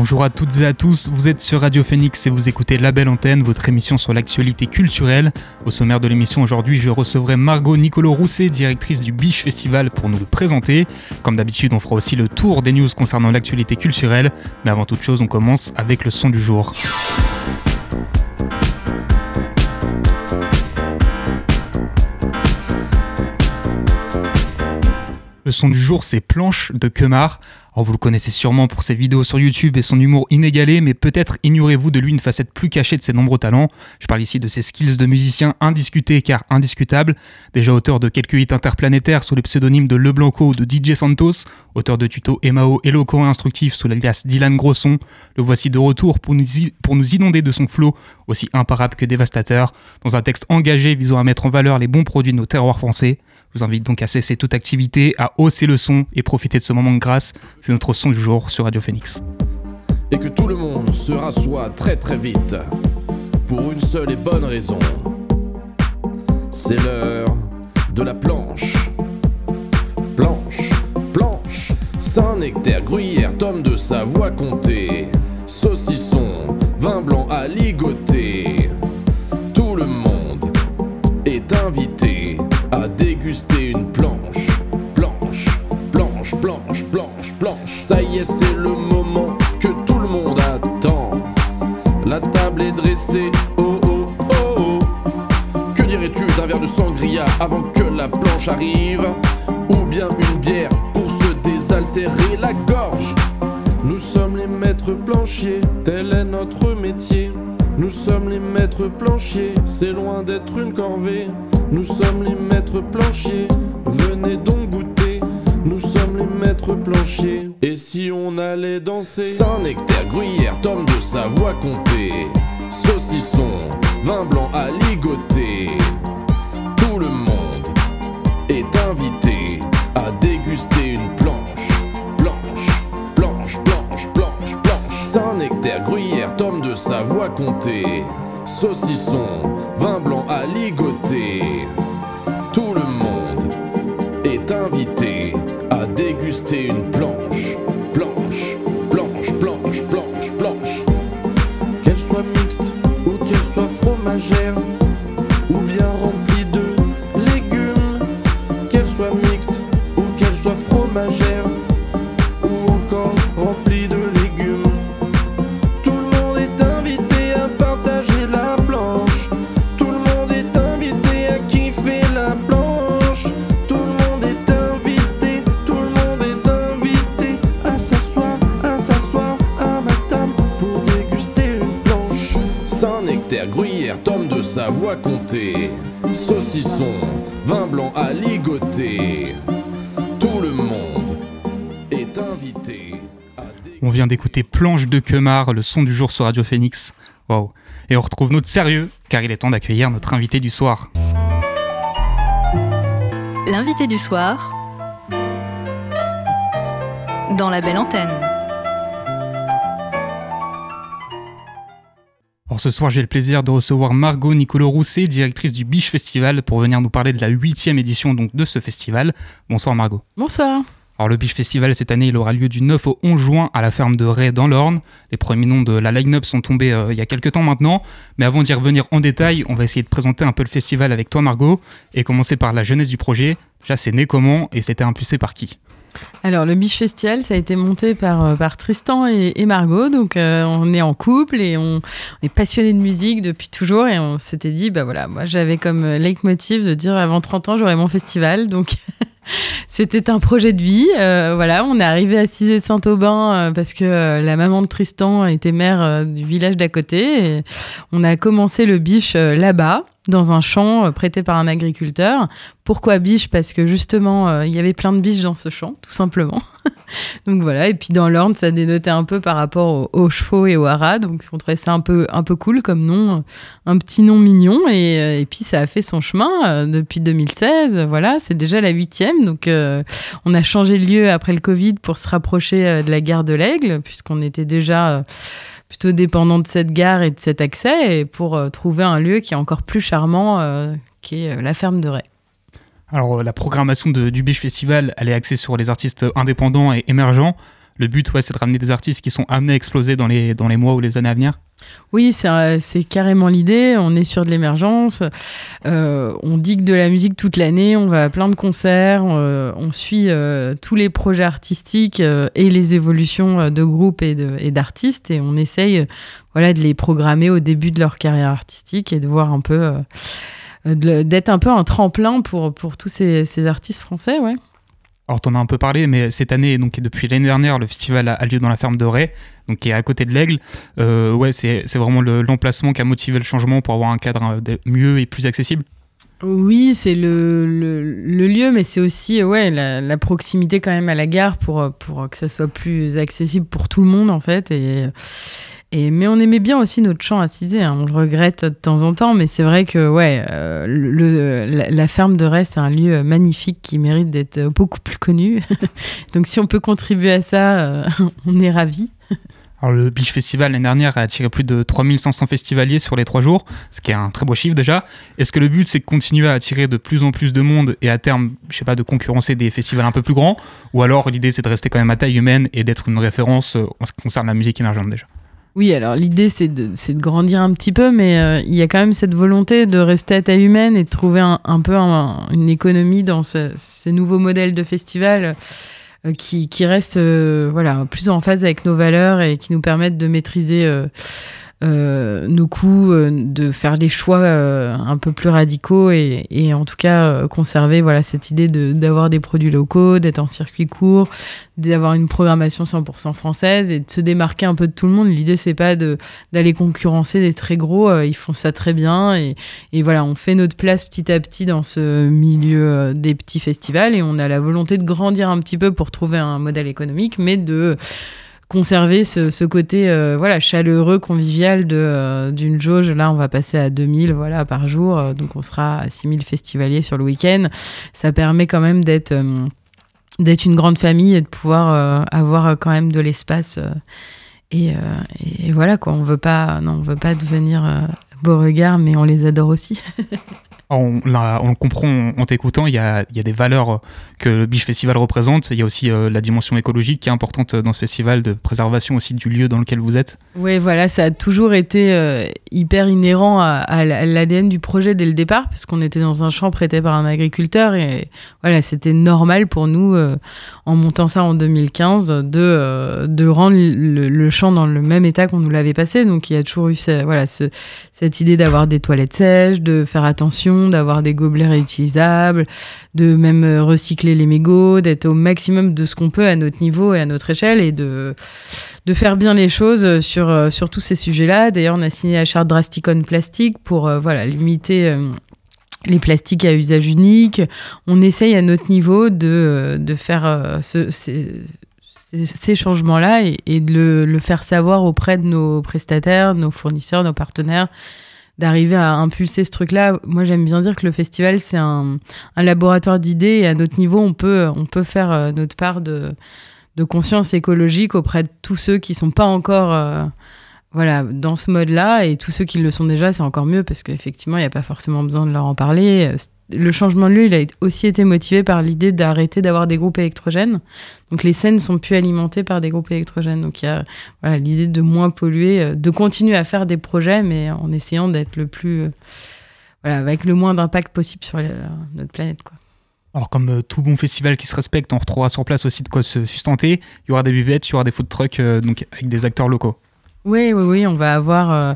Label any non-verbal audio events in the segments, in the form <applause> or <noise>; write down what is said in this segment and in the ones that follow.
Bonjour à toutes et à tous, vous êtes sur Radio Phoenix et vous écoutez La Belle Antenne, votre émission sur l'actualité culturelle. Au sommaire de l'émission aujourd'hui, je recevrai Margot Nicolo Rousset, directrice du Biche Festival, pour nous le présenter. Comme d'habitude, on fera aussi le tour des news concernant l'actualité culturelle. Mais avant toute chose, on commence avec le son du jour. Le son du jour, c'est Planche de Kemar. Alors vous le connaissez sûrement pour ses vidéos sur YouTube et son humour inégalé, mais peut-être ignorez-vous de lui une facette plus cachée de ses nombreux talents. Je parle ici de ses skills de musicien indiscutés car indiscutables. Déjà auteur de quelques hits interplanétaires sous les pseudonymes de Leblanco ou de DJ Santos, auteur de tutos Emao éloquent et instructifs sous l'alias Dylan Grosson, le voici de retour pour nous, pour nous inonder de son flow, aussi imparable que dévastateur, dans un texte engagé visant à mettre en valeur les bons produits de nos terroirs français. Je vous invite donc à cesser toute activité, à hausser le son et profiter de ce moment de grâce. C'est notre son du jour sur Radio Phoenix. Et que tout le monde se rassoit très très vite, pour une seule et bonne raison. C'est l'heure de la planche. Planche, planche, Saint-Nectaire, Gruyère, tome de sa voix comptée. Saucisson, vin blanc à ligoter. Tout le monde est invité à déguster une planche. Planche, planche, planche, planche, planche. Ça y est, c'est le moment que tout le monde attend. La table est dressée, oh oh oh oh. Que dirais-tu d'un verre de sangria avant que la planche arrive? Ou bien une bière pour se désaltérer la gorge? Nous sommes les maîtres planchiers, tel est notre métier. Nous sommes les maîtres planchiers, c'est loin d'être une corvée. Nous sommes les maîtres planchiers, venez donc goûter. Nous sommes les maîtres planchiers. Et si on allait danser? Saint-Nectaire, Gruyère, tome de sa voix comptée. Saucisson, vin blanc à ligoter. Tout le monde est invité à déguster une planche. Planche, planche, planche, planche, planche. Saint-Nectaire, Gruyère, tome de sa voix comptée. Saucisson, vin blanc à ligoter. Tout le monde est invité à déguster une blanc à ligoter. Tout le monde est invité à déguster. On vient d'écouter Planche de Kemar, le son du jour sur Radio Phoenix. Waouh. Et on retrouve notre sérieux, car il est temps d'accueillir notre invité du soir. L'invité du soir dans La Belle Antenne. Alors ce soir, j'ai le plaisir de recevoir Margot Nicolo Rousset, directrice du Biche Festival, pour venir nous parler de la huitième édition donc, de ce festival. Bonsoir Margot. Bonsoir. Alors le Biche Festival cette année il aura lieu du 9 au 11 juin à la ferme de Ray dans l'Orne. Les premiers noms de la line-up sont tombés euh, il y a quelques temps maintenant, mais avant d'y revenir en détail, on va essayer de présenter un peu le festival avec toi Margot et commencer par la jeunesse du projet. Déjà c'est né comment et c'était impulsé par qui? Alors, le Biche Festival, ça a été monté par, euh, Tristan et, Margot. Donc, euh, on est en couple et on, est passionné de musique depuis toujours. Et on s'était dit, bah voilà, moi j'avais comme euh, leitmotiv de dire avant 30 ans, j'aurai mon festival. Donc, <laughs> c'était un projet de vie. Voilà, on est arrivé à Cizé de Saint-Aubin parce que la maman de Tristan était maire du village d'à côté. Et on a commencé le biche là-bas. Dans un champ euh, prêté par un agriculteur. Pourquoi biche? Parce que justement, euh, il y avait plein de biches dans ce champ, tout simplement. <laughs> donc voilà, et puis dans l'Orne, ça dénotait un peu par rapport aux, chevaux et aux haras, donc on trouvait ça un peu, un peu cool comme nom, un petit nom mignon, et, et puis ça a fait son chemin depuis 2016, voilà, c'est déjà la huitième, donc on a changé de lieu après le Covid pour se rapprocher de la gare de l'Aigle, puisqu'on était déjà plutôt dépendant de cette gare et de cet accès, et pour euh, trouver un lieu qui est encore plus charmant, euh, qui est euh, la ferme de Ray. Alors la programmation du Biche Festival, elle est axée sur les artistes indépendants et émergents. Le but, ouais, c'est de ramener des artistes qui sont amenés à exploser dans les, dans les mois ou les années à venir oui, c'est carrément l'idée. On est sur de l'émergence. Euh, on digue de la musique toute l'année. On va à plein de concerts. Euh, on suit euh, tous les projets artistiques et les évolutions de groupes et d'artistes. Et, on essaye voilà, de les programmer au début de leur carrière artistique et de voir un peu. d'être un peu un tremplin pour, pour tous ces, ces artistes français, ouais. Alors, t'en as un peu parlé, mais cette année, donc depuis l'année dernière, le festival a, lieu dans la ferme de Ray, donc qui est à côté de l'Aigle. Euh, ouais, c'est vraiment l'emplacement qui a motivé le changement pour avoir un cadre euh, mieux et plus accessible. Oui, c'est le, le, lieu, mais c'est aussi ouais, la, la, proximité quand même à la gare pour, pour que ça soit plus accessible pour tout le monde en fait. Et, mais on aimait bien aussi notre chant à hein. on le regrette de temps en temps, mais c'est vrai que ouais, euh, la, ferme de Rest c'est un lieu magnifique qui mérite d'être beaucoup plus connu. <laughs> Donc si on peut contribuer à ça, euh, <laughs> on est ravis. Alors le Beach Festival l'année dernière a attiré plus de 3500 festivaliers sur les trois jours, ce qui est un très beau chiffre déjà. Est-ce que le but c'est de continuer à attirer de plus en plus de monde et à terme, je sais pas, de concurrencer des festivals un peu plus grands? Ou alors l'idée c'est de rester quand même à taille humaine et d'être une référence euh, en ce qui concerne la musique émergente déjà? Oui, alors l'idée c'est de, de, grandir un petit peu, mais euh, il y a quand même cette volonté de rester à taille humaine et de trouver un, peu une économie dans ces nouveaux modèles de festival euh, qui, qui restent euh, voilà, plus en phase avec nos valeurs et qui nous permettent de maîtriser nos coûts, euh, de faire des choix euh, un peu plus radicaux et, et en tout cas conserver voilà, cette idée d'avoir des produits locaux, d'être en circuit court, d'avoir une programmation 100% française et de se démarquer un peu de tout le monde. L'idée, c'est pas d'aller concurrencer des très gros, ils font ça très bien et, et, voilà, on fait notre place petit à petit dans ce milieu des petits festivals et on a la volonté de grandir un petit peu pour trouver un modèle économique, mais de conserver ce, côté euh, voilà chaleureux convivial de euh, d'une jauge. Là on va passer à 2000 voilà par jour. Euh, donc on sera à 6000 festivaliers sur le week-end. Ça permet quand même d'être d'être une grande famille et de pouvoir avoir quand même de l'espace et, voilà quoi. On veut pas non on veut pas devenir beau regard mais on les adore aussi <laughs> on, on comprend en t'écoutant, il y a, des valeurs que le Biche Festival représente. Il y a aussi euh, la dimension écologique qui est importante dans ce festival, de préservation aussi du lieu dans lequel vous êtes. Oui, voilà, ça a toujours été euh, hyper inhérent à, l'ADN du projet dès le départ, puisqu'on était dans un champ prêté par un agriculteur et voilà, c'était normal pour nous, euh, en montant ça en 2015, de, de rendre le, champ dans le même état qu'on nous l'avait passé. Donc il y a toujours eu voilà, cette idée d'avoir des toilettes sèches, de faire attention d'avoir des gobelets réutilisables, de même euh, recycler les mégots, d'être au maximum de ce qu'on peut à notre niveau et à notre échelle et de, de faire bien les choses sur, euh, sur tous ces sujets-là. D'ailleurs, on a signé la charte Drasticon Plastique pour euh, voilà, limiter les plastiques à usage unique. On essaye à notre niveau de, de faire ce, ces, changements-là et, de le, faire savoir auprès de nos prestataires, nos fournisseurs, nos partenaires, d'arriver à impulser ce truc-là. Moi, j'aime bien dire que le festival, c'est un, laboratoire d'idées et à notre niveau, on peut, on peut faire euh, notre part de, de conscience écologique auprès de tous ceux qui sont pas encore euh, voilà, dans ce mode-là et tous ceux qui le sont déjà, c'est encore mieux parce qu'effectivement, il n'y a pas forcément besoin de leur en parler le changement de lieu, il a aussi été motivé par l'idée d'arrêter d'avoir des groupes électrogènes. Donc les scènes sont plus alimentées par des groupes électrogènes. Donc il y a voilà, l'idée de moins polluer, euh, de continuer à faire des projets, mais en essayant d'être le plus, euh, voilà, avec le moins d'impact possible sur notre planète, quoi. Alors comme euh, tout bon festival qui se respecte, on retrouvera sur place aussi de quoi se sustenter. Il y aura des buvettes, il y aura des food trucks, donc avec des acteurs locaux. Oui, oui, oui, on va avoir euh,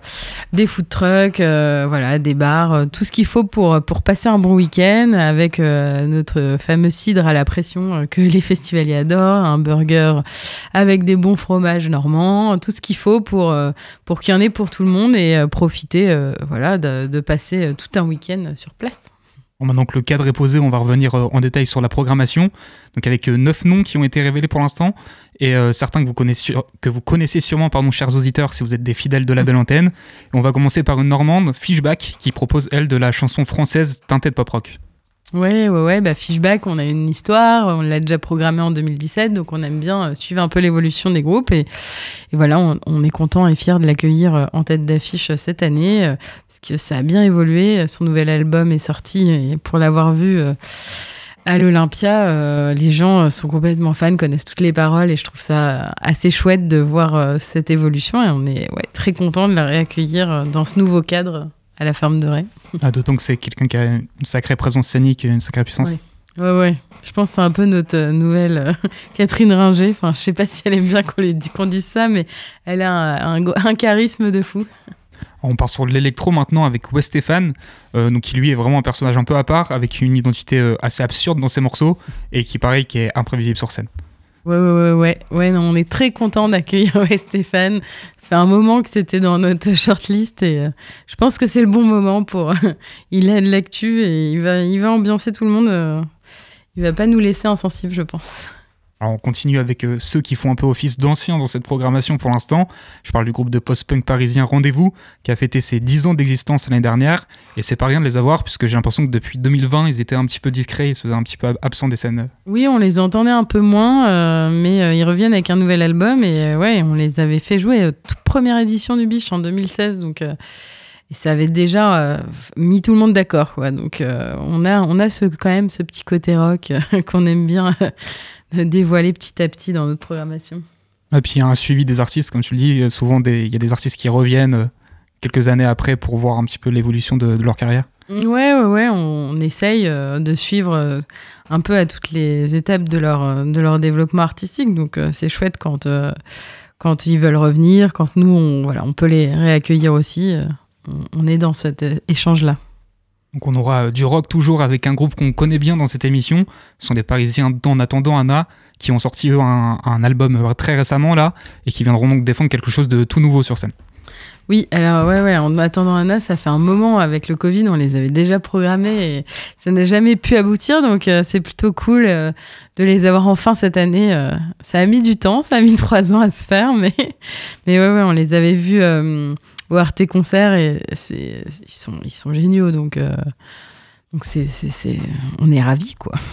des food trucks, euh, voilà, des bars, euh, tout ce qu'il faut pour, passer un bon week-end avec notre fameux cidre à la pression que <laughs> les festivaliers adorent, un burger avec des bons fromages normands, tout ce qu'il faut pour, qu'il y en ait pour tout le monde et profiter voilà, de passer tout un week-end sur place. Maintenant que le cadre est posé, on va revenir en détail sur la programmation. Donc avec neuf noms qui ont été révélés pour l'instant et euh, certains que vous connaissez, que vous connaissez sûrement, pardon, chers auditeurs, si vous êtes des fidèles de la belle antenne. on va commencer par une Normande, Fishback, qui propose, elle, de la chanson française teintée de pop rock. Ouais, ouais, ouais, bah Fishback, on a une histoire, on l'a déjà programmé en 2017, donc on aime bien euh, suivre un peu l'évolution des groupes. Et, voilà, on, est content et fier de l'accueillir euh, en tête d'affiche cette année, parce que ça a bien évolué. Son nouvel album est sorti, et pour l'avoir vu à l'Olympia, euh, les gens sont complètement fans, connaissent toutes les paroles et je trouve ça assez chouette de voir euh, cette évolution et on est très content de la réaccueillir euh, dans ce nouveau cadre à la ferme de Ray. Ah, D'autant que c'est quelqu'un qui a une sacrée présence scénique et une sacrée puissance. Ouais, ouais. Je pense que c'est un peu notre nouvelle <laughs> Catherine Ringer. Enfin, je sais pas si elle aime bien qu'on dise ça, mais elle a un charisme de fou. On part sur l'électro maintenant avec Wes Stefan, euh, donc qui lui est vraiment un personnage un peu à part, avec une identité euh, assez absurde dans ses morceaux et qui pareil qui est imprévisible sur scène. Ouais, ouais, ouais, ouais. non, on est très content d'accueillir <laughs> Wes Stéphane. Ça fait un moment que c'était dans notre shortlist et euh, je pense que c'est le bon moment pour. <laughs> il a de l'actu et il va, il va ambiancer tout le monde. il va pas nous laisser insensibles, je pense on continue avec euh, ceux qui font un peu office d'anciens dans cette programmation pour l'instant. Je parle du groupe de post-punk parisien Rendez-vous, qui a fêté ses 10 ans d'existence l'année dernière. Et c'est pas rien de les avoir, puisque j'ai l'impression que depuis 2020, ils étaient un petit peu discrets, ils se faisaient un petit peu absents des scènes. Oui, on les entendait un peu moins, euh, mais euh, ils reviennent avec un nouvel album. Et ouais, on les avait fait jouer toute première édition du Biche en 2016. Donc. Et ça avait déjà mis tout le monde d'accord. Donc on a, on a ce, quand même ce petit côté rock <laughs> qu'on aime bien <laughs> dévoiler petit à petit dans notre programmation. Et puis il y a un suivi des artistes, comme tu le dis, souvent il y a des artistes qui reviennent euh, quelques années après pour voir un petit peu l'évolution de, leur carrière. Ouais, ouais, ouais, on, essaye euh, de suivre euh, un peu à toutes les étapes de leur, de leur développement artistique. Donc c'est chouette quand, quand ils veulent revenir, quand nous, on, voilà, on peut les réaccueillir aussi. on est dans cet échange-là. Donc on aura du rock toujours avec un groupe qu'on connaît bien dans cette émission. Ce sont des Parisiens d'En attendant Anna qui ont sorti un, album euh, très récemment là et qui viendront donc défendre quelque chose de tout nouveau sur scène. Oui, alors ouais, ouais, en attendant Anna, ça fait un moment avec le Covid, on les avait déjà programmés et ça n'a jamais pu aboutir, donc euh, c'est plutôt cool euh, de les avoir enfin cette année. ça a mis du temps, ça a mis <laughs> trois ans à se faire, mais, mais ouais, ouais, on les avait vus au Arte Concert et c'est, ils, sont, ils sont géniaux. Donc, euh, donc c'est, c'est, on est ravis, quoi. <laughs>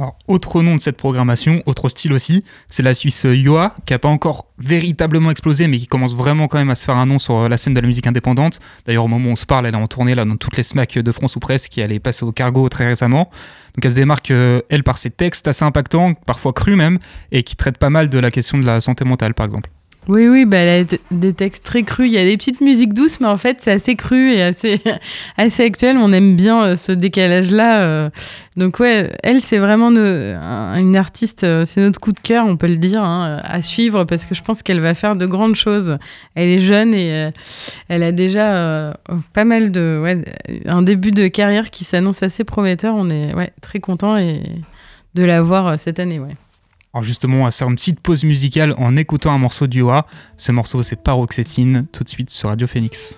Alors, autre nom de cette programmation, autre style aussi, c'est la Suisse Yoa, qui n'a pas encore véritablement explosé, mais qui commence vraiment quand même à se faire un nom sur la scène de la musique indépendante. D'ailleurs, au moment où on se parle, elle est en tournée là, dans toutes les SMAC de France ou presque, qui allait passer au cargo très récemment. Donc elle se démarque, euh, elle, par ses textes assez impactants, parfois crus même, et qui traitent pas mal de la question de la santé mentale, par exemple. Oui, oui, bah, elle a des textes très crus. Il y a des petites musiques douces, mais en fait, c'est assez cru et assez, <laughs> assez actuel. On aime bien euh, ce décalage-là. Euh. Donc, ouais, elle, c'est vraiment une artiste, euh, c'est notre coup de cœur, on peut le dire, hein, à suivre parce que je pense qu'elle va faire de grandes choses. Elle est jeune et elle a déjà pas mal de. Un début de carrière qui s'annonce assez prometteur. On est ouais, très content de la voir cette année. Alors justement, va faire une petite pause musicale en écoutant un morceau du OA. Ce morceau, c'est Paroxétine, tout de suite sur Radio Phoenix.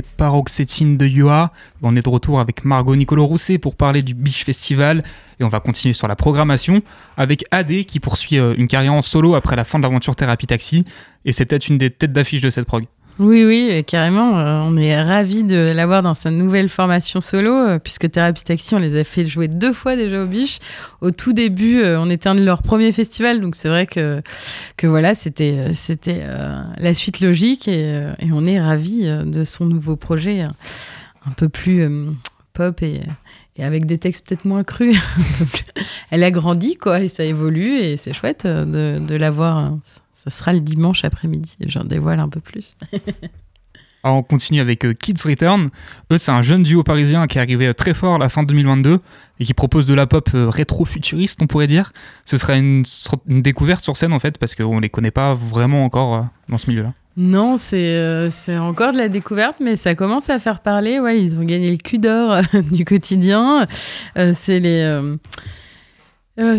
Paroxétine de Yoa. On est de retour avec Margot Nicolo Rousset pour parler du Biche Festival et on va continuer sur la programmation avec AD qui poursuit euh, une carrière en solo après la fin de l'aventure Thérapie Taxi et c'est peut-être une des têtes d'affiche de cette prog. Oui, oui, carrément. Euh, on est ravis de l'avoir dans sa nouvelle formation solo, euh, puisque Thérapie Taxi, on les a fait jouer deux fois déjà au Biche. Au tout début, euh, on était un de leurs premiers festivals, donc c'est vrai que, que voilà, c'était, la suite logique et, on est ravis de son nouveau projet un peu plus pop et, avec des textes peut-être moins crus. <laughs> Elle a grandi, quoi, et ça évolue, et c'est chouette de, de l'avoir ça sera le dimanche après-midi. J'en dévoile un peu plus. Alors <laughs> on continue avec euh, Kids Return. Eux, c'est un jeune duo parisien qui est arrivé euh, très fort à la fin de 2022 et qui propose de la pop euh, rétro-futuriste, on pourrait dire. Ce sera une, découverte sur scène en fait, parce qu'on ne les connaît pas vraiment encore dans ce milieu-là. Non, c'est encore de la découverte, mais ça commence à faire parler. Ouais, ils ont gagné le cul d'or <laughs> du quotidien. c'est les euh,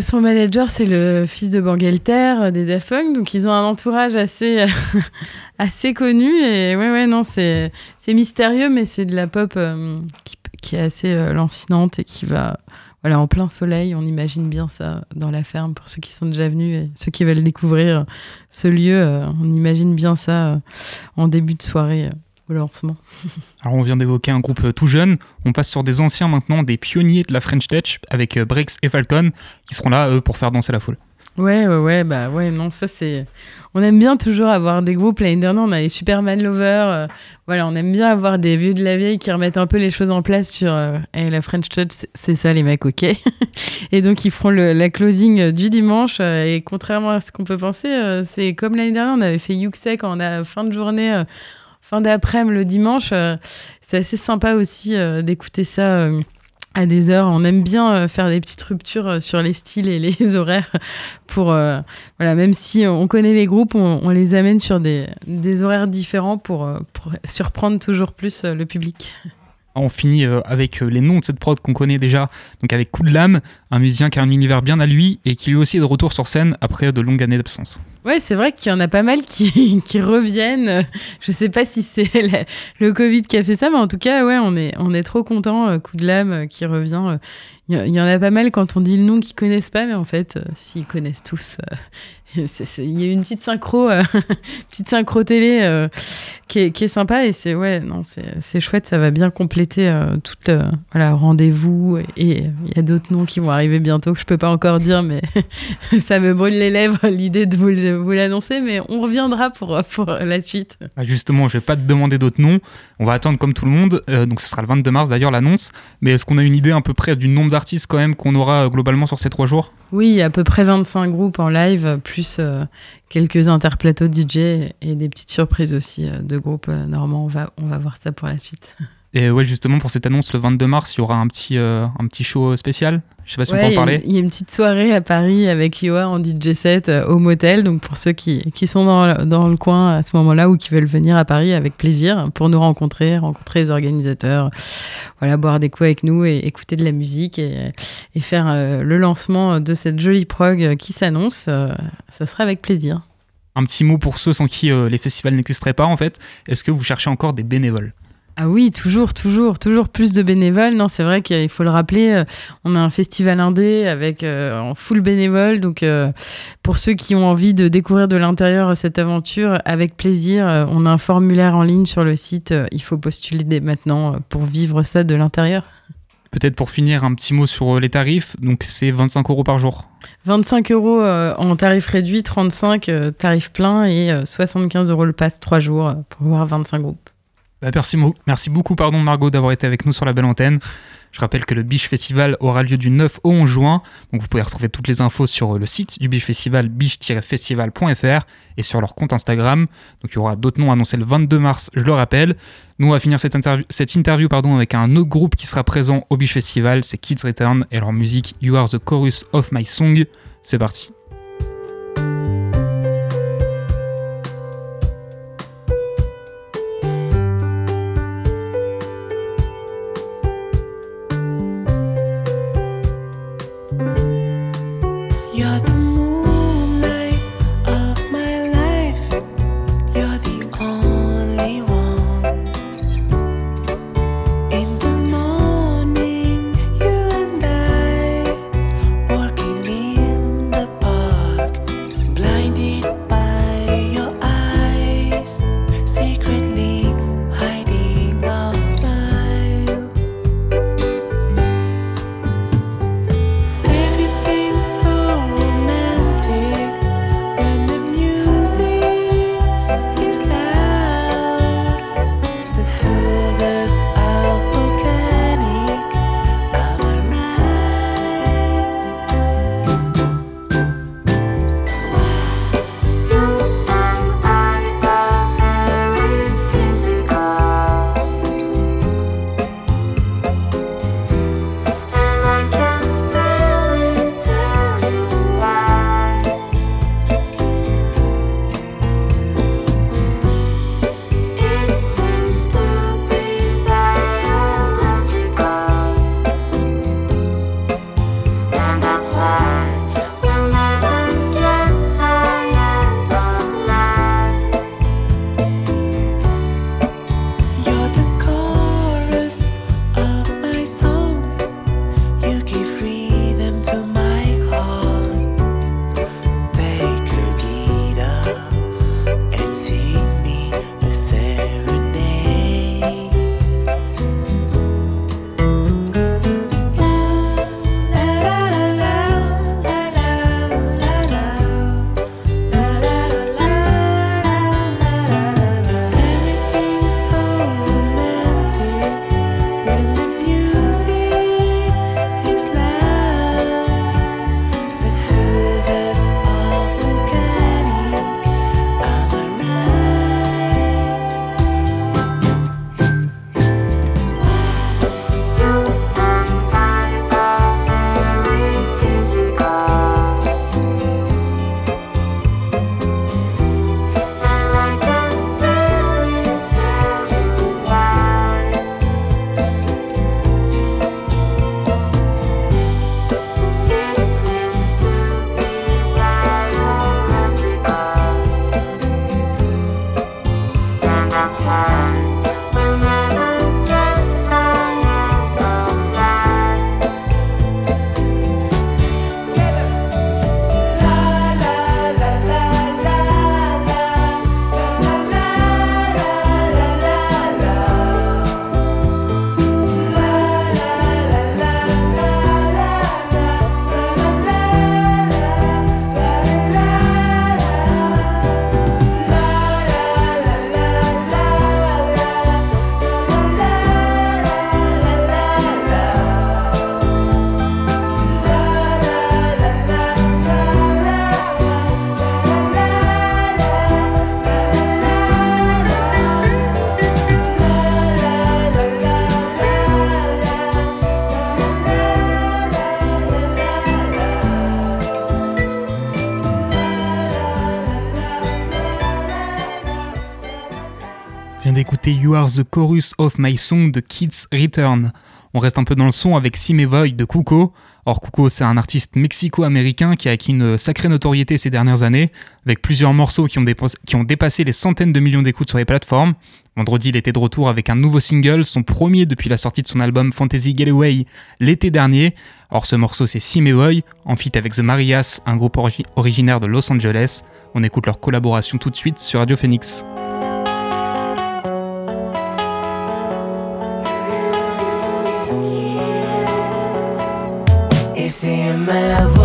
son manager, c'est le fils de Bangalter euh, des Daft Punk, donc ils ont un entourage assez, <laughs> assez connu. Et ouais, ouais, non, c'est mystérieux, mais c'est de la pop euh, qui, qui, est assez lancinante et qui va voilà, en plein soleil. On imagine bien ça dans la ferme pour ceux qui sont déjà venus et ceux qui veulent découvrir ce lieu. on imagine bien ça en début de soirée au lancement. Alors on vient d'évoquer un groupe euh, tout jeune, on passe sur des anciens maintenant, des pionniers de la French Touch avec euh, Breaks et Falcon qui seront là eux pour faire danser la foule. Ouais, ouais, ouais, bah ouais, non, ça c'est. On aime bien toujours avoir des groupes. L'année dernière, on avait Superman Lover. Euh, voilà, on aime bien avoir des vieux de la vieille qui remettent un peu les choses en place sur la French Touch. C'est ça, les mecs, ok. <laughs> et donc, ils feront le, la closing du dimanche. et contrairement à ce qu'on peut penser, c'est comme l'année dernière, on avait fait Yuxek en a, fin de journée fin d'après-midi le dimanche. Euh, c'est assez sympa aussi euh, d'écouter ça euh, à des heures. On aime bien faire des petites ruptures sur les styles et les <laughs> horaires pour, même si on connaît les groupes, on, les amène sur des, des horaires différents pour, pour surprendre toujours plus le public. On finit avec les noms de cette prod qu'on connaît déjà, donc avec Coup de Lame, un musicien qui a un univers bien à lui et qui lui aussi est de retour sur scène après de longues années d'absence. Ouais, c'est vrai qu'il y en a pas mal qui, <laughs> reviennent. Je sais pas si c'est <laughs> le Covid qui a fait ça, mais en tout cas, ouais, on est, on est trop content. Euh, coup de lame euh, qui revient. Il y, en a pas mal quand on dit le nom qu'ils connaissent pas, mais en fait, euh, s'ils connaissent tous, <laughs> il y a une petite synchro, petite synchro télé qui est, qui est sympa et c'est ouais, non, c'est chouette, ça va bien compléter euh, tout voilà, rendez-vous et il y a d'autres noms qui vont arriver bientôt que je peux pas encore dire, mais <laughs> ça me brûle les lèvres <laughs> l'idée de vous, vous l'annoncer, mais on reviendra pour, pour la suite. Ah, justement, je vais pas te demander d'autres noms, on va attendre comme tout le monde, donc ce sera le 22 mars d'ailleurs l'annonce, mais est-ce qu'on a une idée à peu près du nombre d'artistes quand même qu'on aura globalement sur ces trois jours? Oui, à peu près 25 groupes en live, plus quelques interplateaux DJ et des petites surprises aussi euh, de groupes euh, normands. On va, on va voir ça pour la suite. <laughs> Et ouais, justement, pour cette annonce, le 22 mars, il y aura un petit, euh, un petit show spécial. Je sais pas si on peut en parler. Il y a une petite soirée à Paris avec Yoa en DJ set au motel. Donc, pour ceux qui, qui sont dans, dans, le coin à ce moment-là ou qui veulent venir à Paris avec plaisir pour nous rencontrer, rencontrer les organisateurs, voilà, boire des coups avec nous et écouter de la musique et, et faire le lancement de cette jolie prog qui s'annonce, ça sera avec plaisir. Un petit mot pour ceux sans qui euh, les festivals n'existeraient pas en fait. Est-ce que vous cherchez encore des bénévoles? Ah oui, toujours, toujours, toujours plus de bénévoles. Non, c'est vrai qu'il faut le rappeler, euh, on a un festival indé avec euh, en full bénévole. Donc, pour ceux qui ont envie de découvrir de l'intérieur cette aventure, avec plaisir, on a un formulaire en ligne sur le site. il faut postuler dès maintenant pour vivre ça de l'intérieur. Peut-être pour finir, un petit mot sur euh, les tarifs. Donc, c'est 25 euros par jour. 25 euros euh, en tarif réduit, 35 euh, tarif plein et 75 euros le pass 3 jours pour voir 25 groupes. Bah, merci, beaucoup pardon, Margot d'avoir été avec nous sur la belle antenne. Je rappelle que le Biche Festival aura lieu du 9 au 11 juin. Vous pouvez retrouver toutes les infos sur le site du Biche Festival, biche-festival.fr et sur leur compte Instagram. Donc il y aura d'autres noms annoncés le 22 mars, je le rappelle. Nous, on va finir cette interview, avec un autre groupe qui sera présent au Biche Festival, c'est Kids Return et leur musique You Are the Chorus of My Song. C'est parti. You Are the Chorus of My Song de Kids Return. On reste un peu dans le son avec Simevoy de Cuco. Or, Cuco, c'est un artiste mexico-américain qui a acquis une sacrée notoriété ces dernières années, avec plusieurs morceaux qui ont, qui ont dépassé les centaines de millions d'écoutes sur les plateformes. Vendredi, il était de retour avec un nouveau single, son premier depuis la sortie de son album Fantasy Getaway l'été dernier. Or, ce morceau, c'est Simevoy, en feat avec The Marias, un groupe originaire de Los Angeles. On écoute leur collaboration tout de suite sur Radio Phoenix. never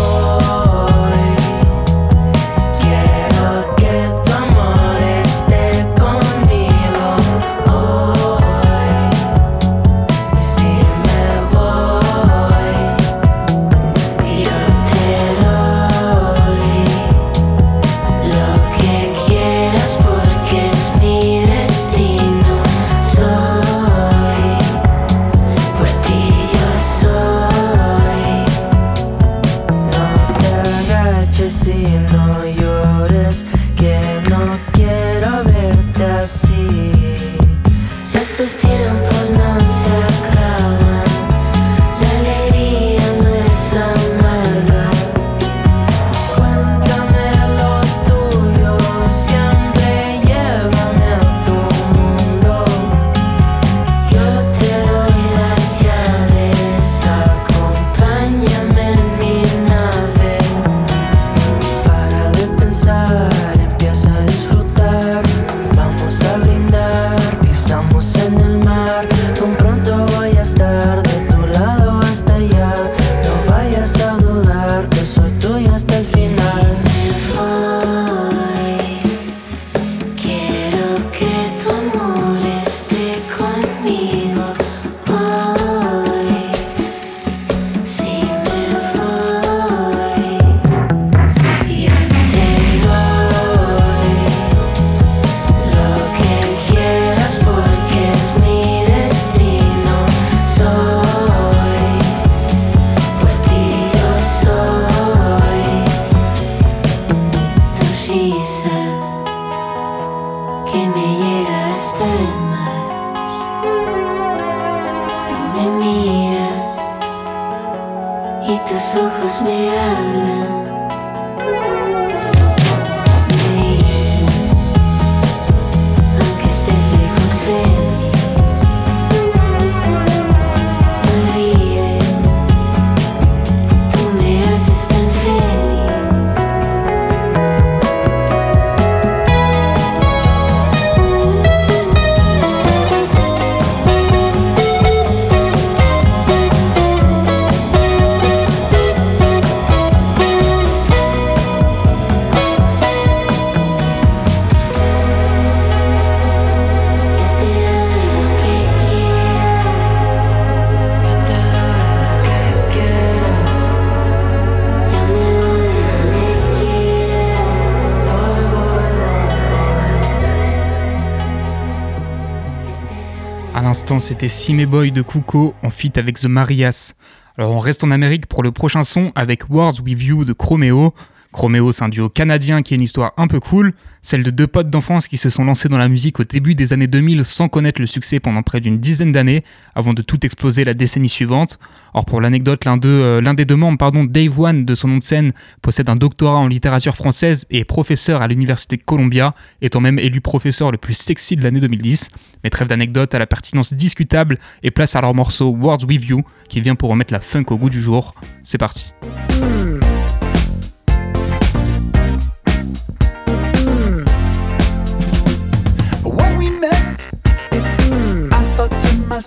c'était Sime Boy de Kuko en feat avec The Marias. Alors on reste en Amérique pour le prochain son avec Words With You de Chromeo. Chromeo, c'est un duo canadien qui a une histoire un peu cool, celle de deux potes d'enfance qui se sont lancés dans la musique au début des années 2000 sans connaître le succès pendant près d'une dizaine d'années, avant de tout exploser la décennie suivante. Or pour l'anecdote, l'un, euh, des deux membres, pardon, Dave One de son nom de scène, possède un doctorat en littérature française et est professeur à l'université Columbia, étant même élu professeur le plus sexy de l'année 2010. Mais trêve d'anecdotes à la pertinence discutable et place à leur morceau Words With You, qui vient pour remettre la funk au goût du jour. C'est parti.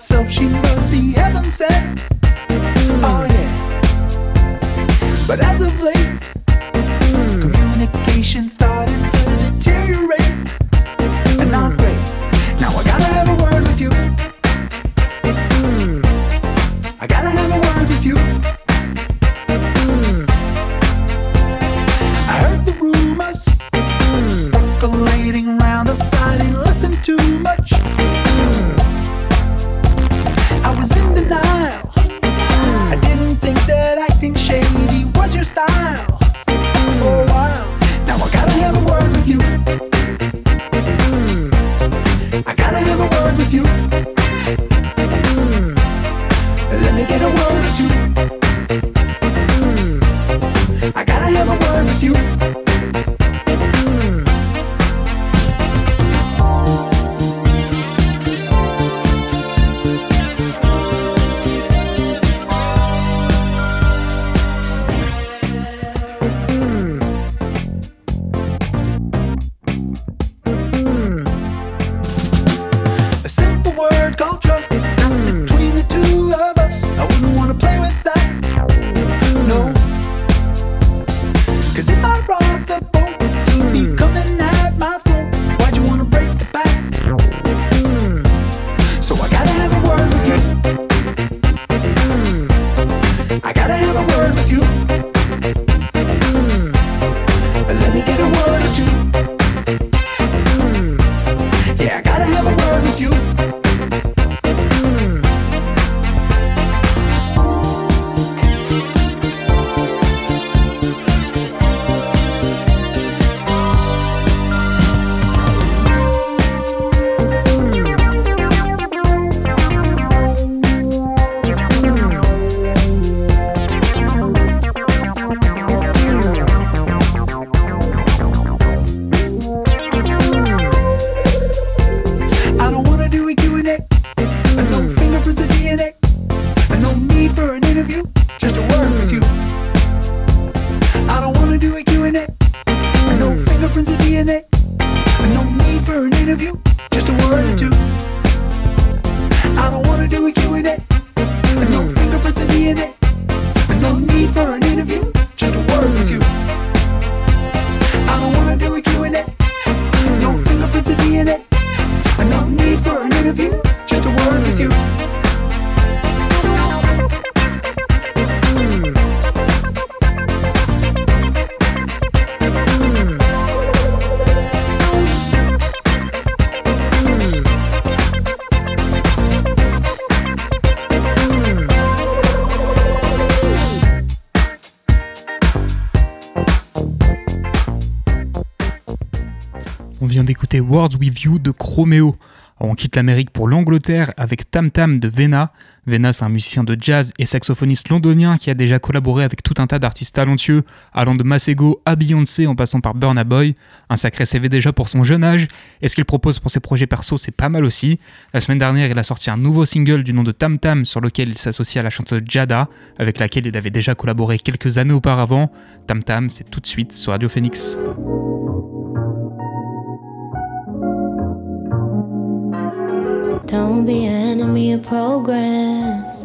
Myself, she must be heaven sent. Oh, yeah. But as of late, communication started to deteriorate. And not great. Now I gotta have a word with you. I gotta have a word with you. I heard the rumors percolating around the side and listened too much. style for a while. Now I gotta have a word with you. Mm. I gotta have a word with you. Mm. Let me get a word with you. Mm. I gotta have a word with you. You de Chromeo. On quitte l'Amérique pour l'Angleterre avec Tam Tam de Vena. Vena, c'est un musicien de jazz et saxophoniste londonien qui a déjà collaboré avec tout un tas d'artistes talentueux, allant de Masego à Beyoncé en passant par Burna Boy. Un sacré CV déjà pour son jeune âge. Et ce qu'il propose pour ses projets perso, c'est pas mal aussi. La semaine dernière, il a sorti un nouveau single du nom de Tam Tam sur lequel il s'associe à la chanteuse Jada, avec laquelle il avait déjà collaboré quelques années auparavant. Tam Tam, c'est tout de suite sur Radio Phoenix. Don't be an enemy of progress.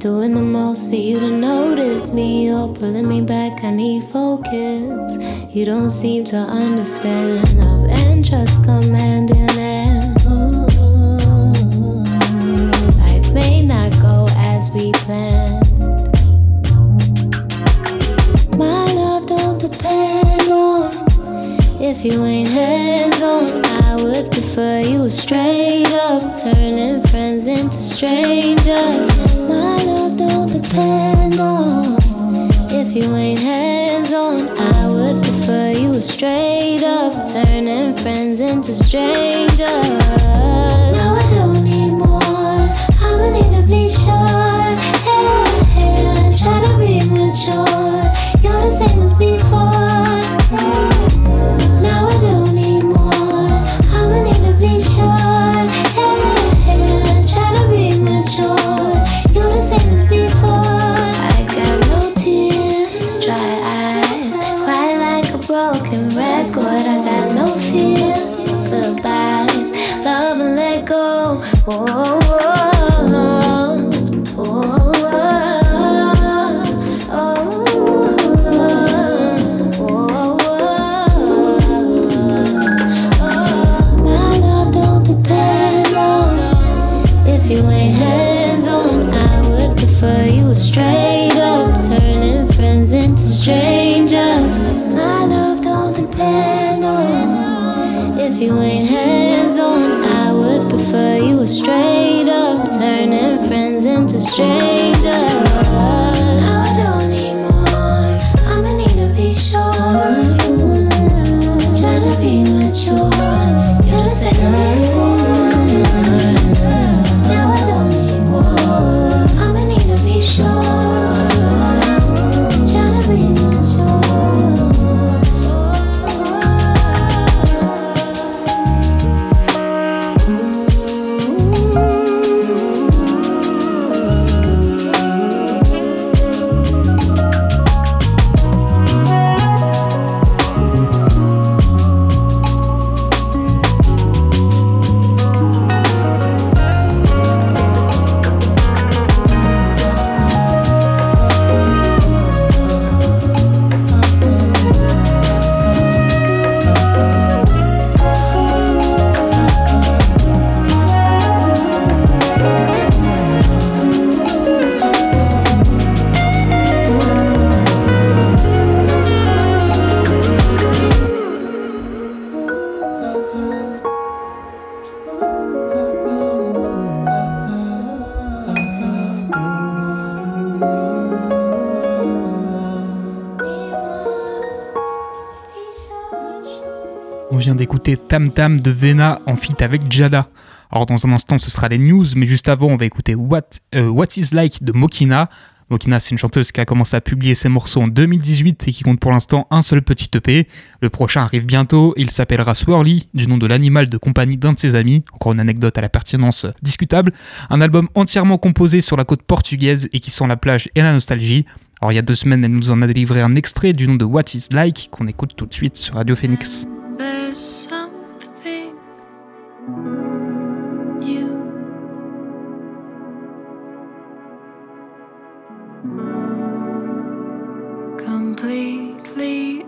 Doing the most for you to notice me. You're pulling me back, I need focus. You don't seem to understand. Love and trust in hand. Life may not go as we planned. My love don't depend on if you ain't hands on. I would prefer you was straight up, turning friends into strangers. My love don't depend on if you ain't hands on. I would prefer you was straight up, turning friends into strangers. Now I don't need more. I'ma need to be sure. Hey, try to be mature. D'écouter Tam Tam de Vena en feat avec Jada. Alors dans un instant ce sera les news, mais juste avant on va écouter What, euh, What Is Like de Mokina. Mokina c'est une chanteuse qui a commencé à publier ses morceaux en 2018 et qui compte pour l'instant un seul petit EP. Le prochain arrive bientôt, il s'appellera Swirly, du nom de l'animal de compagnie d'un de ses amis. Encore une anecdote à la pertinence discutable. Un album entièrement composé sur la côte portugaise et qui sent la plage et la nostalgie. Alors il y a deux semaines elle nous en a délivré un extrait du nom de What Is Like qu'on écoute tout de suite sur Radio Phoenix. There's something new. Completely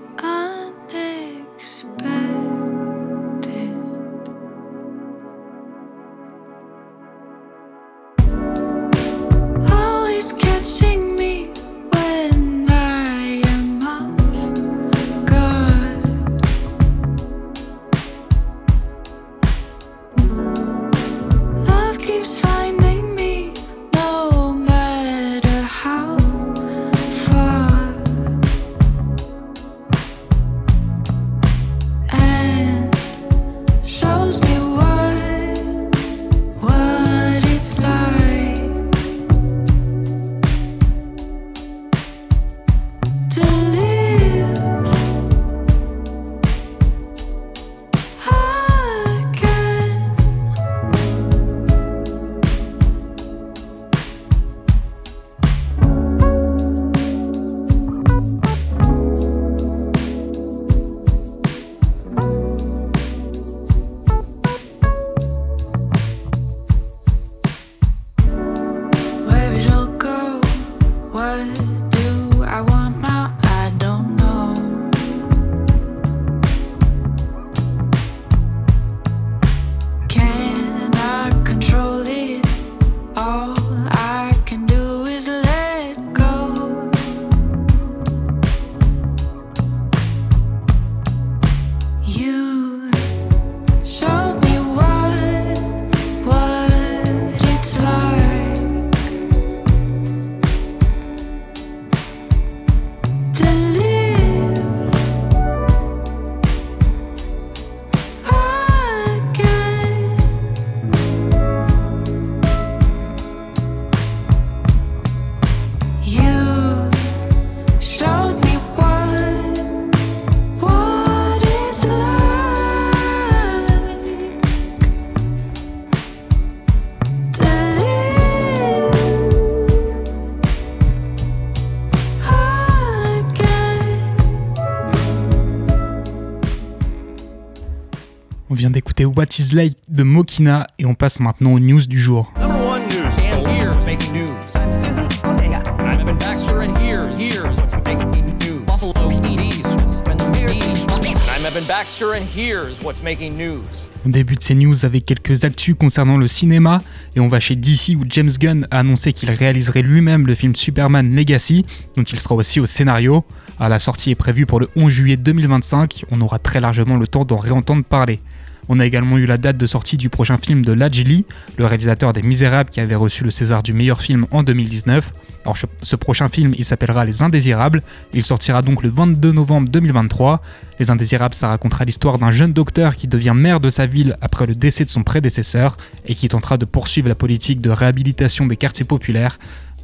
Like de Mokina et on passe maintenant aux news du jour. On débute ces news avec quelques actus concernant le cinéma et on va chez DC où James Gunn a annoncé qu'il réaliserait lui-même le film Superman Legacy, dont il sera aussi au scénario. À la sortie est prévue pour le 11 juillet 2025, on aura très largement le temps d'en réentendre parler. On a également eu la date de sortie du prochain film de Lajili, le réalisateur des Misérables qui avait reçu le César du meilleur film en 2019. Alors ce- prochain film, il s'appellera Les Indésirables. Il sortira donc le 22 novembre 2023. Les Indésirables, ça racontera l'histoire d'un jeune docteur qui devient maire de sa ville après le décès de son prédécesseur et qui tentera de poursuivre la politique de réhabilitation des quartiers populaires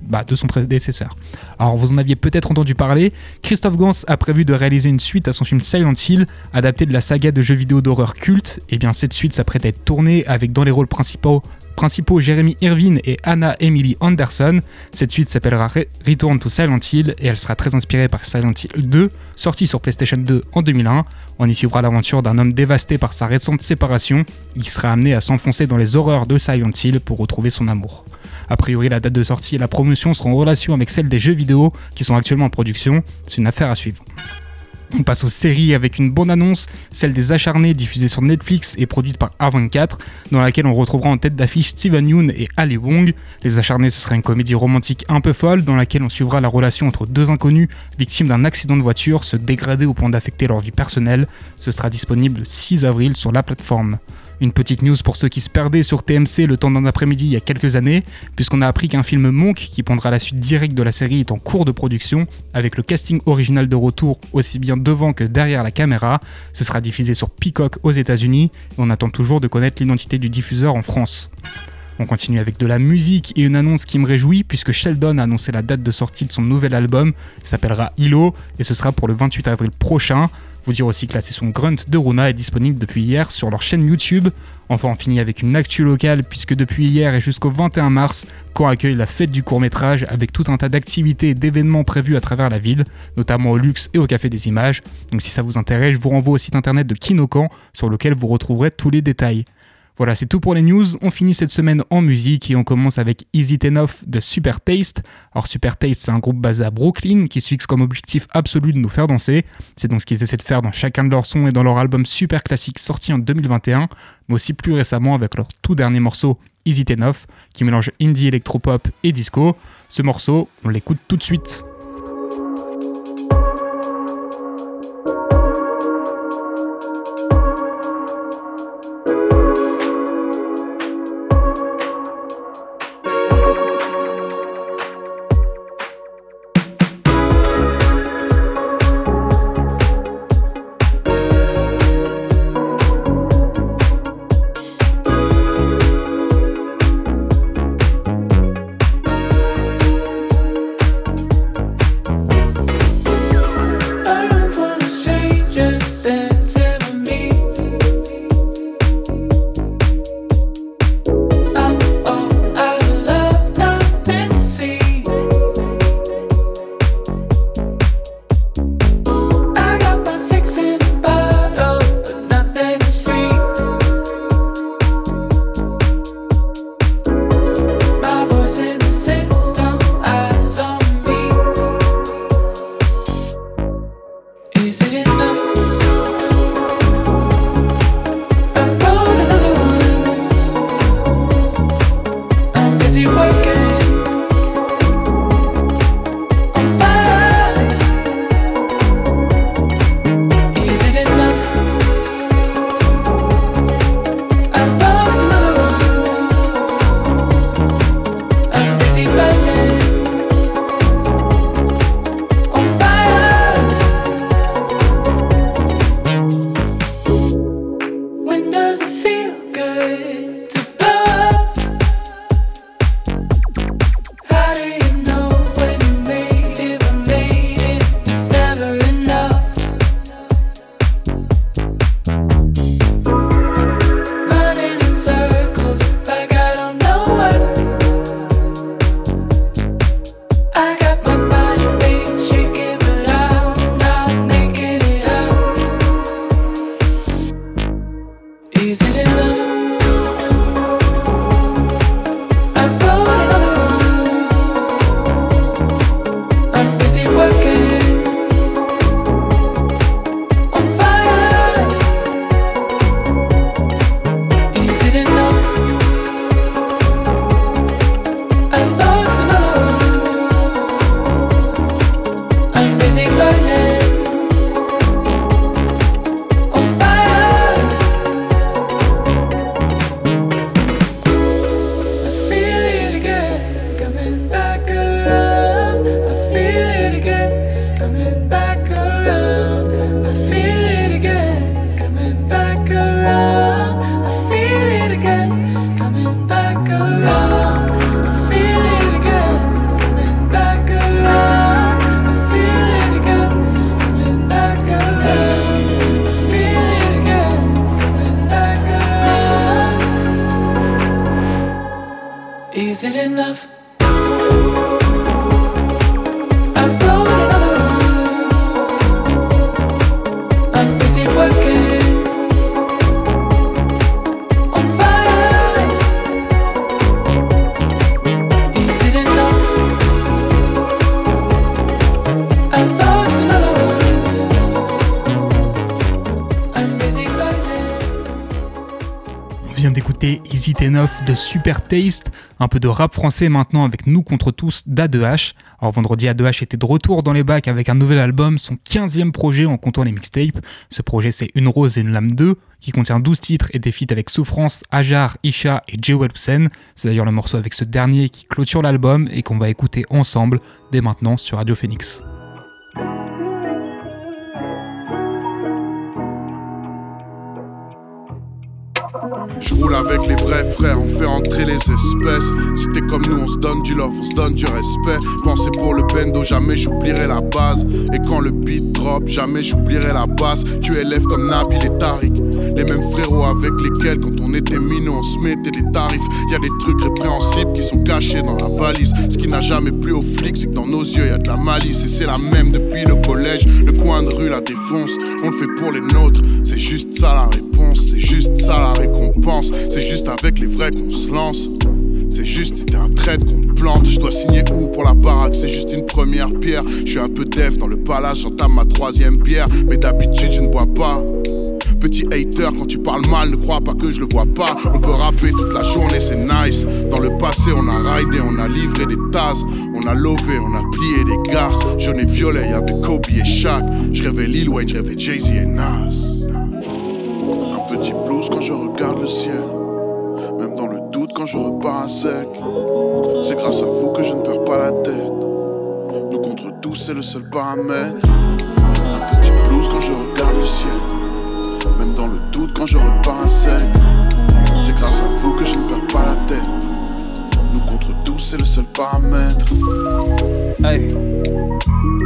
bah, de son prédécesseur. Alors vous en aviez peut-être entendu parler, Christophe Gans a prévu de réaliser une suite à son film Silent Hill, adapté de la saga de jeux vidéo d'horreur culte. Et bien cette suite s'apprête à être tournée avec dans les rôles principaux principaux Jeremy Irvine et Anna Emily Anderson. Cette suite s'appellera Re- Return to Silent Hill et elle sera très inspirée par Silent Hill 2, sorti sur PlayStation 2 en 2001. On y suivra l'aventure d'un homme dévasté par sa récente séparation, qui sera amené à s'enfoncer dans les horreurs de Silent Hill pour retrouver son amour. A priori, la date de sortie et la promotion seront en relation avec celle des jeux vidéo qui sont actuellement en production. C'est une affaire à suivre. On passe aux séries avec une bonne annonce, celle des Acharnés diffusée sur Netflix et produite par A24, dans laquelle on retrouvera en tête d'affiche Steven Yeun et Ali Wong. Les Acharnés, ce sera une comédie romantique un peu folle dans laquelle on suivra la relation entre deux inconnus victimes d'un accident de voiture se dégrader au point d'affecter leur vie personnelle. Ce sera disponible le 6 avril sur la plateforme. Une petite news pour ceux qui se perdaient sur TMC le temps d'un après-midi il y a quelques années, puisqu'on a appris qu'un film Monk qui prendra la suite directe de la série est en cours de production, avec le casting original de retour aussi bien devant que derrière la caméra. Ce sera diffusé sur Peacock aux États-Unis et on attend toujours de connaître l'identité du diffuseur en France. On continue avec de la musique et une annonce qui me réjouit puisque Sheldon a annoncé la date de sortie de son nouvel album, s'appellera Hilo et ce sera pour le 28 avril prochain. Vous dire aussi que la session Grunt de Runa est disponible depuis hier sur leur chaîne YouTube. Enfin, on finit avec une actu locale puisque depuis hier et jusqu'au 21 mars, Caen accueille la fête du court métrage avec tout un tas d'activités et d'événements prévus à travers la ville, notamment au Luxe et au Café des Images. Donc si ça vous intéresse, je vous renvoie au site internet de Kinocan sur lequel vous retrouverez tous les détails. Voilà, c'est tout pour les news. On finit cette semaine en musique et on commence avec It Enough de Super Taste. Alors Super Taste, c'est un groupe basé à Brooklyn qui se fixe comme objectif absolu de nous faire danser. C'est donc ce qu'ils essaient de faire dans chacun de leurs sons et dans leur album super classique sorti en 2021, mais aussi plus récemment avec leur tout dernier morceau It Enough qui mélange indie électropop et disco. Ce morceau, on l'écoute tout de suite. De Super Taste, un peu de rap français maintenant avec Nous contre tous d'A2H. Alors vendredi A2H était de retour dans les bacs avec un nouvel album, son 15e projet en comptant les mixtapes. Ce projet c'est Une Rose et une Lame 2, qui contient 12 titres et des feats avec Souffrance, Ajar, Isha et Jay Hussein. C'est d'ailleurs le morceau avec ce dernier qui clôture l'album et qu'on va écouter ensemble dès maintenant sur Radio Phoenix. Je roule avec les vrais frères, on fait entrer les espèces. Si t'es comme nous, on se donne du love, on se donne du respect. Pensez pour le bendo, jamais j'oublierai la base. Et quand le beat drop, jamais j'oublierai la basse. Tu élèves comme Nabil et Tariq. Les mêmes frérots avec lesquels, quand on était minot, on se mettait des tarifs. Y a des trucs répréhensibles qui sont cachés dans la valise. Ce qui n'a jamais plu aux flics, c'est que dans nos yeux, y a de la malice. Et c'est la même depuis le collège. Le coin de rue la défonce. On le fait pour les nôtres. C'est juste ça la réponse. C'est juste ça la récompense. C'est juste avec les vrais qu'on se lance. C'est juste, c'était un trait qu'on plante. Je dois signer où pour la baraque? C'est juste une première pierre. Je suis un peu deaf dans le palace, j'entame ma troisième bière. Mais d'habitude, je ne bois pas. Petit hater, quand tu parles mal, ne crois pas que je le vois pas. On peut rapper toute la journée, c'est nice. Dans le passé, on a ridé, on a livré des tasses. On a lové, on a plié des garces. Jaune et violet, y'avait Kobe et Shaq. Je rêvais Lil Wayne, je rêvais Jay-Z et Nas. Un petit blues quand je regarde le ciel. Même dans le doute quand je repars à sec. C'est grâce à vous que je ne perds pas la tête. Nous contre tous, c'est le seul paramètre. Un petit blues quand je regarde le ciel. Même dans le doute quand je repars à sec. C'est grâce à vous que je ne perds pas la tête. Nous contre tous, c'est le seul paramètre. Hey.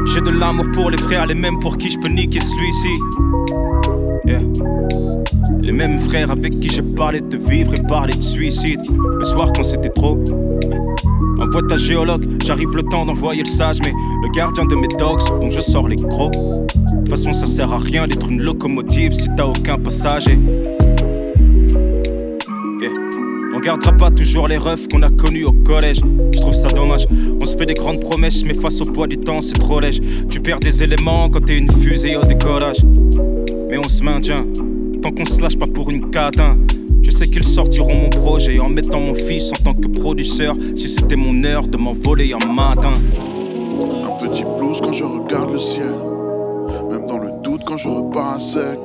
J'ai de l'amour pour les frères, les mêmes pour qui je peux niquer celui-ci. Les mêmes frères avec qui j'ai parlé de vivre et parlé de suicide. Le soir quand c'était trop. Envoie ta géologue, j'arrive le temps d'envoyer le sage, mais le gardien de mes dogs, donc je sors les gros. De toute façon, ça sert à rien d'être une locomotive si t'as aucun passager. On gardera pas toujours les refs qu'on a connus au collège. Je trouve ça dommage. On se fait des grandes promesses, mais face au poids du temps, c'est trop léger. Tu perds des éléments quand t'es une fusée au décollage. Mais on se maintient, tant qu'on se lâche pas pour une catin. Je sais qu'ils sortiront mon projet en mettant mon fils en tant que producteur. Si c'était mon heure de m'envoler un matin. Un petit blues quand je regarde le ciel. Même dans le doute quand je repars à sec.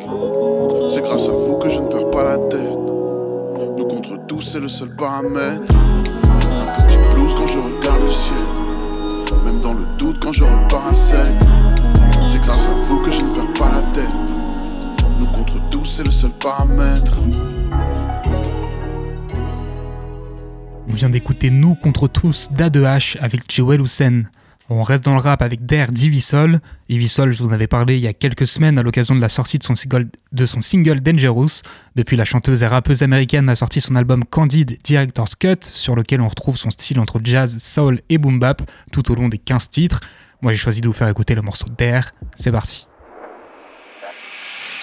C'est grâce à vous que je ne perds pas la tête. Nous contre tous, c'est le seul paramètre. Un petit blues quand je regarde le ciel. Même dans le doute quand je repars à sec. C'est grâce à vous que je ne perds pas la tête. Nous contre tous, c'est le seul paramètre. On vient d'écouter Nous contre tous d'A2H avec Joel Hussein. On reste dans le rap avec Der Divisol. Divisol, je vous en avais parlé il y a quelques semaines à l'occasion de la sortie de son, single, Dangerous. Depuis, la chanteuse et rappeuse américaine a sorti son album Candid Director's Cut, sur lequel on retrouve son style entre jazz, soul et boom bap tout au long des 15 titres. Moi, j'ai choisi de vous faire écouter le morceau Der. C'est parti.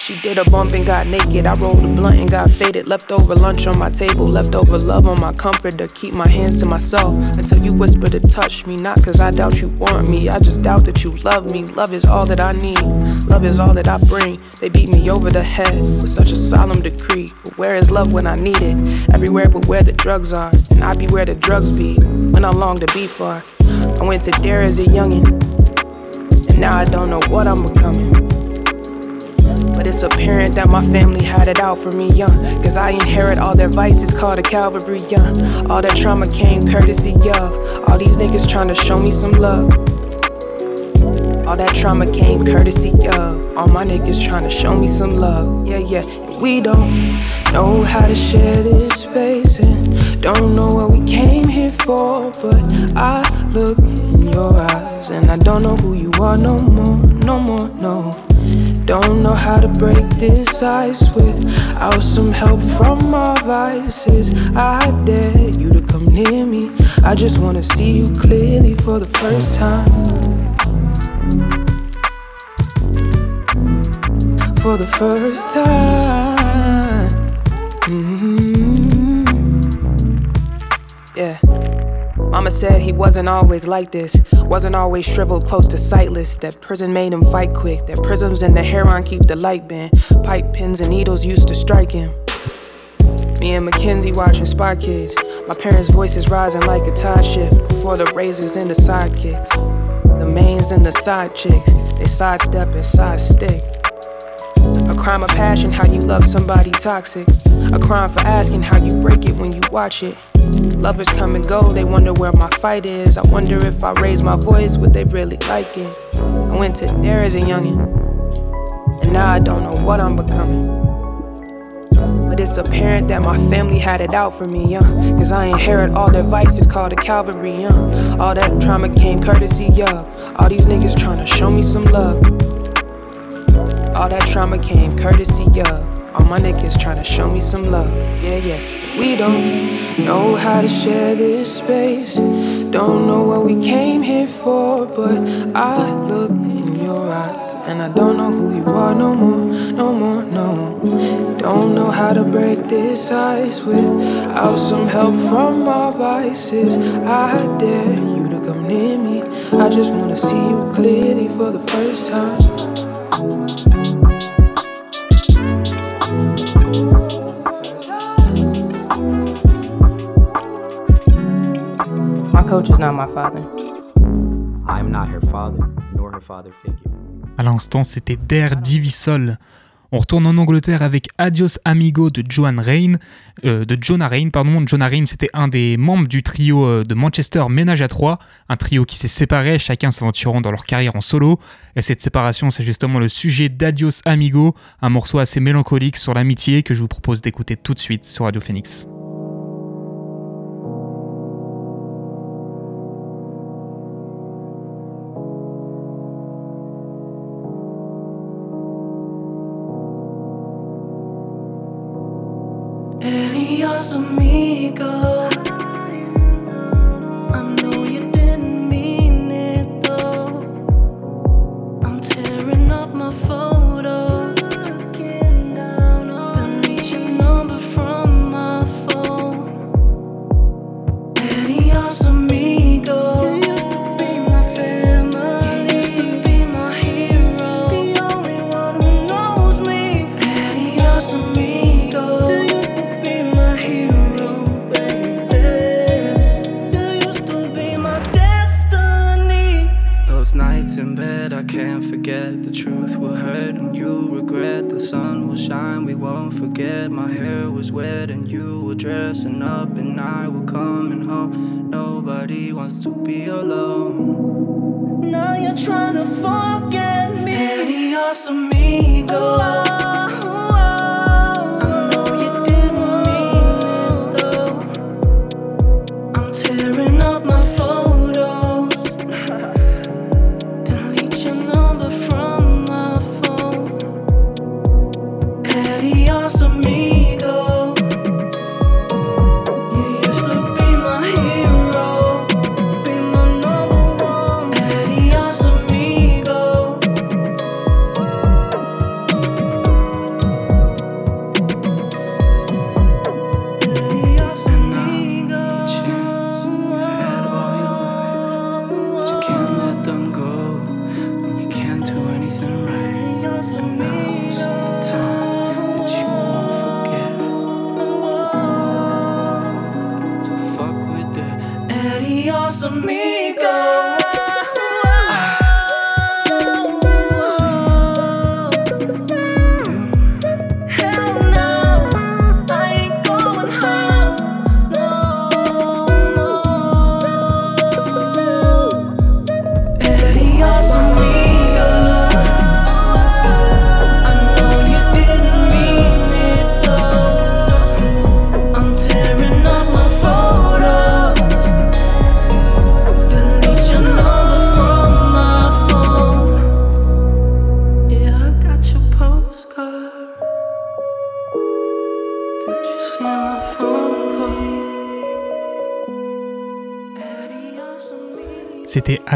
She did a bump and got naked. I rolled a blunt and got faded. Leftover lunch on my table, leftover love on my comforter. Keep my hands to myself until you whisper to touch me. Not cause I doubt you want me, I just doubt that you love me. Love is all that I need, love is all that I bring. They beat me over the head with such a solemn decree. But where is love when I need it? Everywhere but where the drugs are. And I be where the drugs be when I long to be far. I went to dare as a youngin', and now I don't know what I'm becoming. But it's apparent that my family had it out for me young. Cause I inherit all their vices called a Calvary young. All that trauma came courtesy of all these niggas trying to show me some love. All that trauma came courtesy of all my niggas trying to show me some love. Yeah, yeah. And we don't know how to share this space and don't know what we came here for. But I look in your eyes and I don't know who you are no more, no more, no. Don't know how to break this ice with without some help from my vices. I dare you to come near me. I just wanna see you clearly for the first time. For the first time. Mhm. Yeah. Mama said he wasn't always like this. Wasn't always shriveled close to sightless. That prison made him fight quick. That prisms and the heron keep the light bent. Pipe pins and needles used to strike him. Me and Mackenzie watching Spy Kids. My parents' voices rising like a tide shift before the razors and the sidekicks. The mains and the side chicks, they sidestep and side stick. A crime of passion, how you love somebody toxic. A crime for asking how you break it when you watch it. Lovers come and go, they wonder where my fight is. I wonder if I raise my voice, would they really like it? I went to there as a youngin', and now I don't know what I'm becoming. But it's apparent that my family had it out for me, yeah. Cause I inherit all their vices called the Calvary, yeah. All that trauma came courtesy, yeah. All these niggas tryna show me some love. All that trauma came courtesy, yeah. All my niggas tryna show me some love, yeah, yeah. We don't know how to share this space. Don't know what we came here for, but I look in your eyes. And I don't know who you are no more, no more, no. Don't know how to break this ice without some help from my vices. I dare you to come near me. I just wanna see you clearly for the first time. Coach is not my father. I am not her father, nor her father figure. À l'instant, c'était Der Divisol. On retourne en Angleterre avec Adios Amigo de Joan Rain, euh, de Jonah Rain, pardon. Jonah Rain, c'était un des membres du trio euh, de Manchester Ménage à trois, un trio qui s'est séparé, chacun s'aventurant dans leur carrière en solo. Et cette séparation, c'est justement le sujet d'Adios Amigo, un morceau assez mélancolique sur l'amitié que je vous propose d'écouter tout de suite sur Radio Phoenix.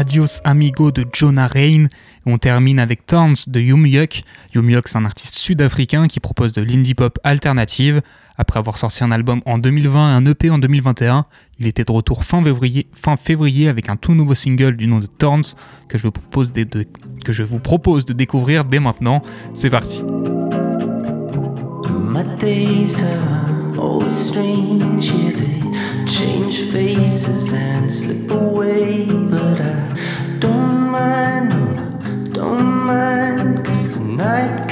Adios Amigo de Jonah Rain. Et on termine avec Towns de Yumyuk. Yumyuk, c'est un artiste sud-africain qui propose de l'indie pop alternative. Après avoir sorti un album en 2020 et un EP en 2021, il était de retour fin février, fin février avec un tout nouveau single du nom de Towns que je vous propose de, découvrir dès maintenant. C'est parti. change faces and slip away, but I don't mind, no, don't mind, cause the night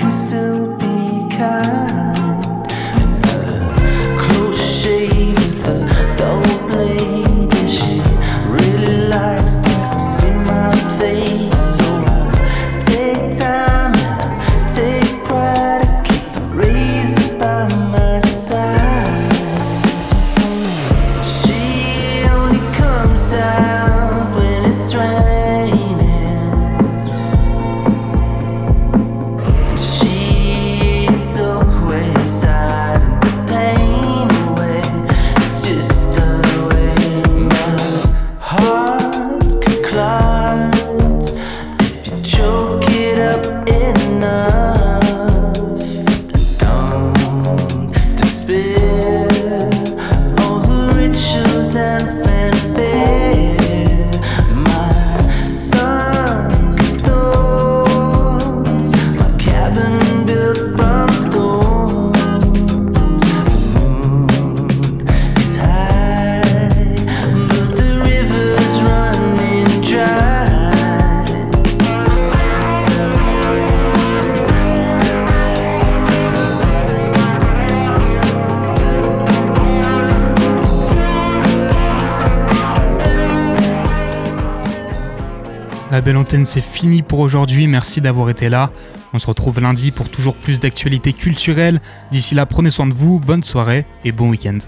C'est fini pour aujourd'hui. Merci d'avoir été là. On se retrouve lundi pour toujours plus d'actualités culturelles. D'ici là, prenez soin de vous, bonne soirée et bon week-end.